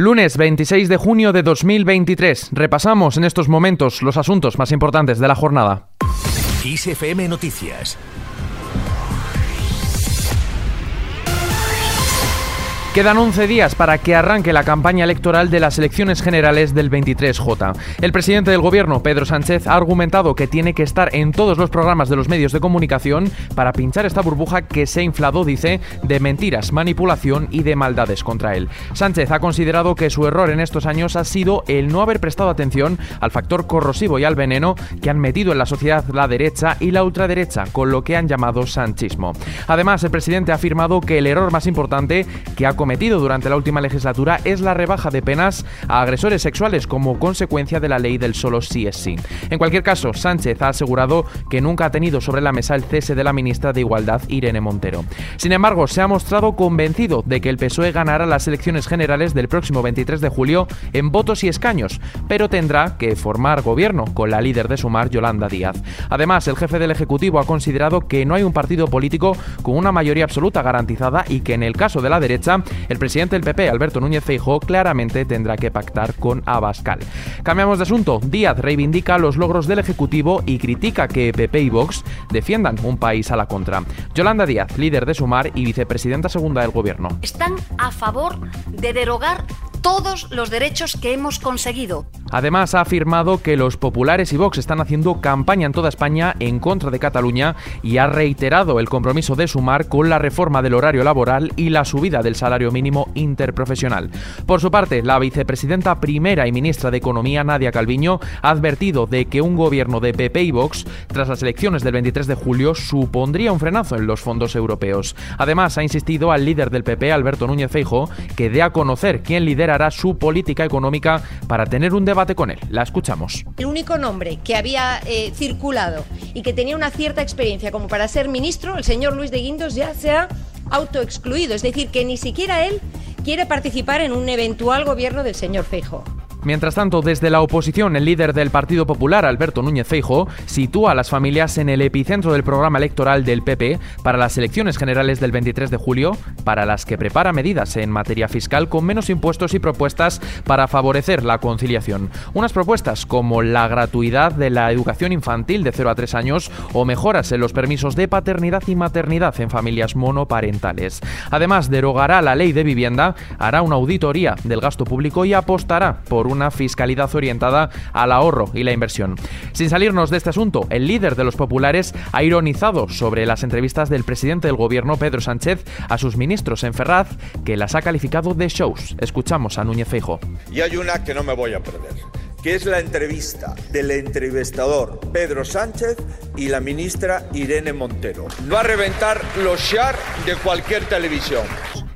Lunes 26 de junio de 2023. Repasamos en estos momentos los asuntos más importantes de la jornada. Noticias Quedan 11 días para que arranque la campaña electoral de las elecciones generales del 23J. El presidente del gobierno, Pedro Sánchez, ha argumentado que tiene que estar en todos los programas de los medios de comunicación para pinchar esta burbuja que se ha inflado, dice, de mentiras, manipulación y de maldades contra él. Sánchez ha considerado que su error en estos años ha sido el no haber prestado atención al factor corrosivo y al veneno que han metido en la sociedad la derecha y la ultraderecha, con lo que han llamado sanchismo. Además, el presidente ha afirmado que el error más importante que ha cometido durante la última legislatura es la rebaja de penas a agresores sexuales como consecuencia de la ley del solo sí es sí. En cualquier caso, Sánchez ha asegurado que nunca ha tenido sobre la mesa el cese de la ministra de Igualdad, Irene Montero. Sin embargo, se ha mostrado convencido de que el PSOE ganará las elecciones generales del próximo 23 de julio en votos y escaños, pero tendrá que formar gobierno con la líder de Sumar, Yolanda Díaz. Además, el jefe del Ejecutivo ha considerado que no hay un partido político con una mayoría absoluta garantizada y que en el caso de la derecha el presidente del PP, Alberto Núñez Feijóo, claramente tendrá que pactar con Abascal. Cambiamos de asunto. Díaz reivindica los logros del Ejecutivo y critica que PP y Vox defiendan un país a la contra. Yolanda Díaz, líder de Sumar y vicepresidenta segunda del Gobierno. Están a favor de derogar todos los derechos que hemos conseguido. Además, ha afirmado que los populares y Vox están haciendo campaña en toda España en contra de Cataluña y ha reiterado el compromiso de sumar con la reforma del horario laboral y la subida del salario mínimo interprofesional. Por su parte, la vicepresidenta primera y ministra de Economía, Nadia Calviño, ha advertido de que un gobierno de PP y Vox, tras las elecciones del 23 de julio, supondría un frenazo en los fondos europeos. Además, ha insistido al líder del PP, Alberto Núñez Feijo, que dé a conocer quién liderará su política económica para tener un debate con él. La escuchamos. El único nombre que había eh, circulado y que tenía una cierta experiencia como para ser ministro, el señor Luis de Guindos, ya se ha autoexcluido. Es decir, que ni siquiera él quiere participar en un eventual gobierno del señor Feijo. Mientras tanto, desde la oposición, el líder del Partido Popular, Alberto Núñez Feijo, sitúa a las familias en el epicentro del programa electoral del PP para las elecciones generales del 23 de julio, para las que prepara medidas en materia fiscal con menos impuestos y propuestas para favorecer la conciliación. Unas propuestas como la gratuidad de la educación infantil de 0 a 3 años o mejoras en los permisos de paternidad y maternidad en familias monoparentales. Además, derogará la ley de vivienda, hará una auditoría del gasto público y apostará por una fiscalidad orientada al ahorro y la inversión. Sin salirnos de este asunto, el líder de los populares ha ironizado sobre las entrevistas del presidente del gobierno, Pedro Sánchez, a sus ministros en Ferraz, que las ha calificado de shows. Escuchamos a Núñez Feijo. Y hay una que no me voy a perder que es la entrevista del entrevistador Pedro Sánchez y la ministra Irene Montero. Va a reventar los share de cualquier televisión.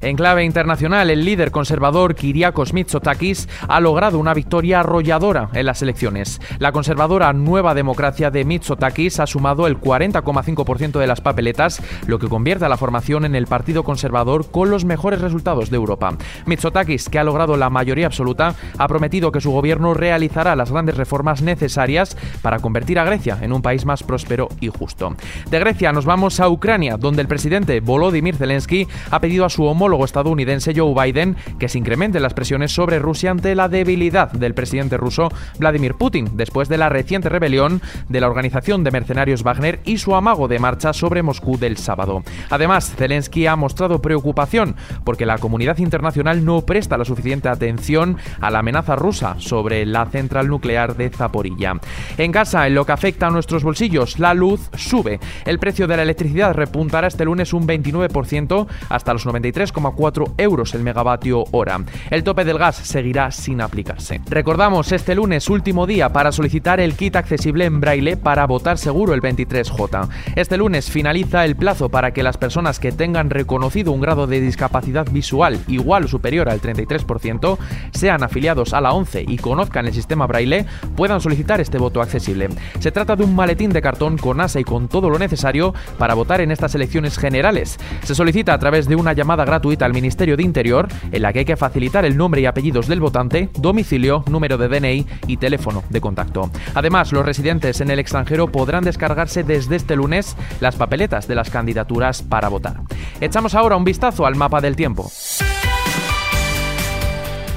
En clave internacional, el líder conservador Kyriakos Mitsotakis ha logrado una victoria arrolladora en las elecciones. La conservadora Nueva Democracia de Mitsotakis ha sumado el 40,5% de las papeletas, lo que convierte a la formación en el Partido Conservador con los mejores resultados de Europa. Mitsotakis, que ha logrado la mayoría absoluta, ha prometido que su gobierno realizará las grandes reformas necesarias para convertir a Grecia en un país más próspero y justo. De Grecia nos vamos a Ucrania, donde el presidente Volodymyr Zelensky ha pedido a su homólogo estadounidense Joe Biden que se incrementen las presiones sobre Rusia ante la debilidad del presidente ruso Vladimir Putin después de la reciente rebelión de la organización de mercenarios Wagner y su amago de marcha sobre Moscú del sábado. Además, Zelensky ha mostrado preocupación porque la comunidad internacional no presta la suficiente atención a la amenaza rusa sobre la central nuclear de Zaporilla. En casa, en lo que afecta a nuestros bolsillos, la luz sube. El precio de la electricidad repuntará este lunes un 29% hasta los 93 4 euros el megavatio hora. El tope del gas seguirá sin aplicarse. Recordamos este lunes último día para solicitar el kit accesible en braille para votar seguro el 23J. Este lunes finaliza el plazo para que las personas que tengan reconocido un grado de discapacidad visual igual o superior al 33% sean afiliados a la 11 y conozcan el sistema braille puedan solicitar este voto accesible. Se trata de un maletín de cartón con asa y con todo lo necesario para votar en estas elecciones generales. Se solicita a través de una llamada gratuita al Ministerio de Interior, en la que hay que facilitar el nombre y apellidos del votante, domicilio, número de DNI y teléfono de contacto. Además, los residentes en el extranjero podrán descargarse desde este lunes las papeletas de las candidaturas para votar. Echamos ahora un vistazo al mapa del tiempo.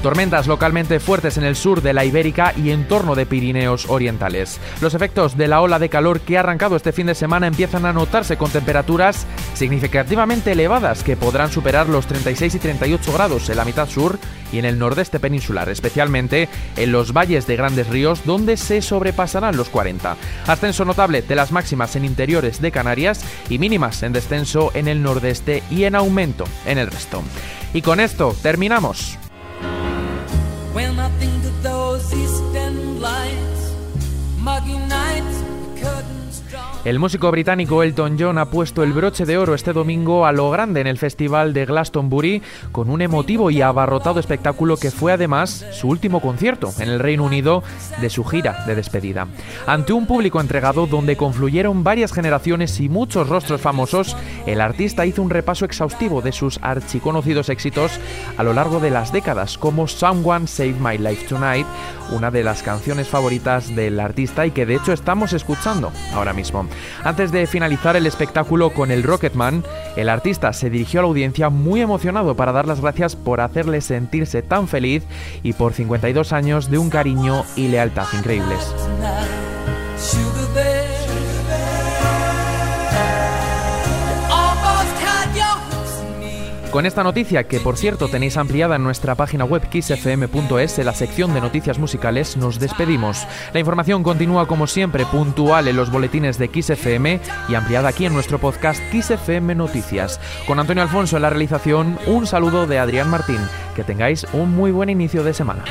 Tormentas localmente fuertes en el sur de la Ibérica y en torno de Pirineos orientales. Los efectos de la ola de calor que ha arrancado este fin de semana empiezan a notarse con temperaturas significativamente elevadas que podrán superar los 36 y 38 grados en la mitad sur y en el nordeste peninsular, especialmente en los valles de grandes ríos donde se sobrepasarán los 40. Ascenso notable de las máximas en interiores de Canarias y mínimas en descenso en el nordeste y en aumento en el resto. Y con esto terminamos. Maging El músico británico Elton John ha puesto el broche de oro este domingo a lo grande en el festival de Glastonbury con un emotivo y abarrotado espectáculo que fue además su último concierto en el Reino Unido de su gira de despedida. Ante un público entregado donde confluyeron varias generaciones y muchos rostros famosos, el artista hizo un repaso exhaustivo de sus archiconocidos éxitos a lo largo de las décadas como Someone Save My Life Tonight, una de las canciones favoritas del artista y que de hecho estamos escuchando ahora mismo. Antes de finalizar el espectáculo con el Rocketman, el artista se dirigió a la audiencia muy emocionado para dar las gracias por hacerle sentirse tan feliz y por 52 años de un cariño y lealtad increíbles. Con esta noticia, que por cierto tenéis ampliada en nuestra página web kissfm.es, la sección de noticias musicales, nos despedimos. La información continúa como siempre puntual en los boletines de XFM y ampliada aquí en nuestro podcast XFM Noticias. Con Antonio Alfonso en la realización, un saludo de Adrián Martín. Que tengáis un muy buen inicio de semana.